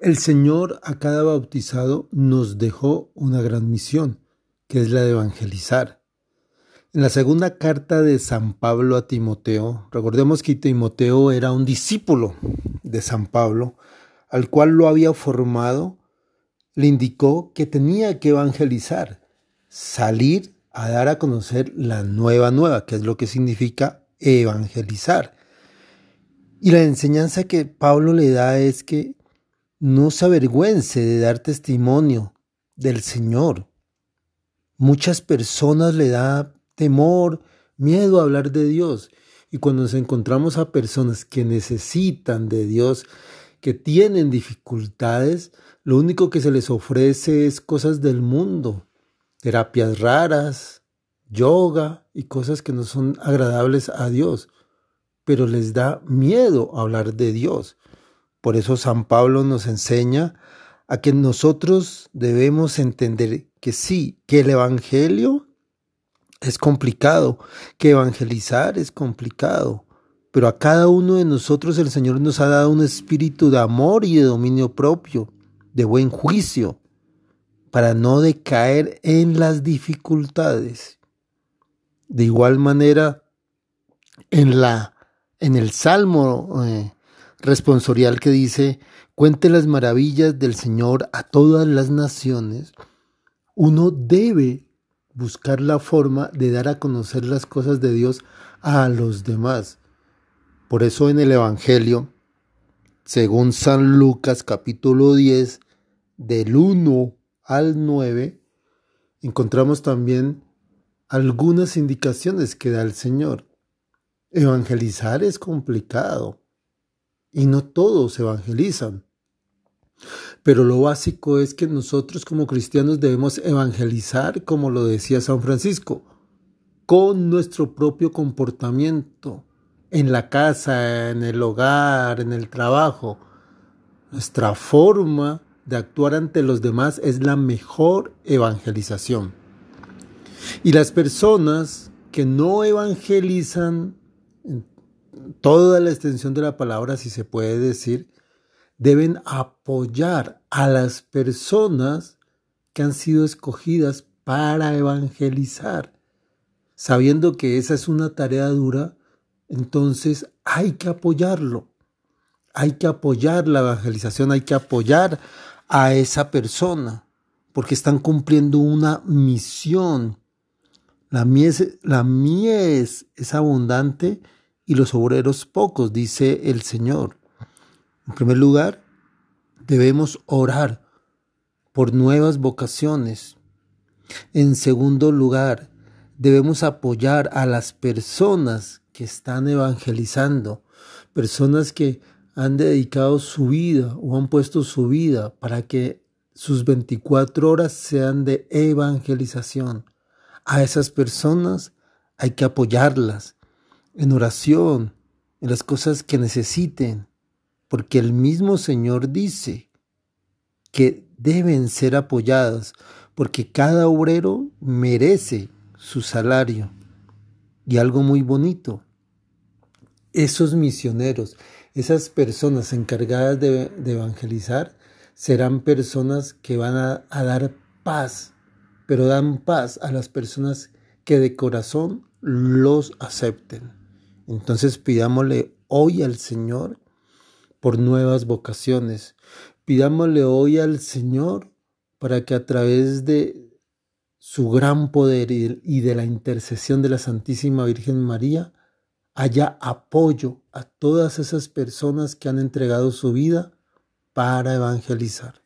El Señor a cada bautizado nos dejó una gran misión, que es la de evangelizar. En la segunda carta de San Pablo a Timoteo, recordemos que Timoteo era un discípulo de San Pablo, al cual lo había formado, le indicó que tenía que evangelizar, salir a dar a conocer la nueva nueva, que es lo que significa evangelizar. Y la enseñanza que Pablo le da es que no se avergüence de dar testimonio del Señor. Muchas personas le da temor, miedo a hablar de Dios. Y cuando nos encontramos a personas que necesitan de Dios, que tienen dificultades, lo único que se les ofrece es cosas del mundo, terapias raras, yoga y cosas que no son agradables a Dios, pero les da miedo hablar de Dios. Por eso San Pablo nos enseña a que nosotros debemos entender que sí, que el Evangelio es complicado, que evangelizar es complicado, pero a cada uno de nosotros el Señor nos ha dado un espíritu de amor y de dominio propio, de buen juicio, para no decaer en las dificultades. De igual manera, en la en el Salmo eh, responsorial que dice, cuente las maravillas del Señor a todas las naciones, uno debe buscar la forma de dar a conocer las cosas de Dios a los demás. Por eso en el Evangelio, según San Lucas capítulo 10, del 1 al 9, encontramos también algunas indicaciones que da el Señor. Evangelizar es complicado y no todos evangelizan. Pero lo básico es que nosotros como cristianos debemos evangelizar, como lo decía San Francisco, con nuestro propio comportamiento, en la casa, en el hogar, en el trabajo. Nuestra forma de actuar ante los demás es la mejor evangelización. Y las personas que no evangelizan toda la extensión de la palabra, si se puede decir, deben apoyar a las personas que han sido escogidas para evangelizar. Sabiendo que esa es una tarea dura, entonces hay que apoyarlo. Hay que apoyar la evangelización, hay que apoyar a esa persona, porque están cumpliendo una misión. La mies, la mies es abundante y los obreros pocos, dice el Señor. En primer lugar, debemos orar por nuevas vocaciones. En segundo lugar, debemos apoyar a las personas que están evangelizando, personas que han dedicado su vida o han puesto su vida para que sus 24 horas sean de evangelización. A esas personas hay que apoyarlas, en oración, en las cosas que necesiten, porque el mismo Señor dice que deben ser apoyadas, porque cada obrero merece su salario. Y algo muy bonito, esos misioneros, esas personas encargadas de, evangelizar, serán personas que van a, a dar paz, pero dan paz a las personas que de corazón los acepten. Entonces pidámosle hoy al Señor por nuevas vocaciones. Pidámosle hoy al Señor para que a través de su gran poder y de la intercesión de la Santísima Virgen María haya apoyo a todas esas personas que han entregado su vida para evangelizar.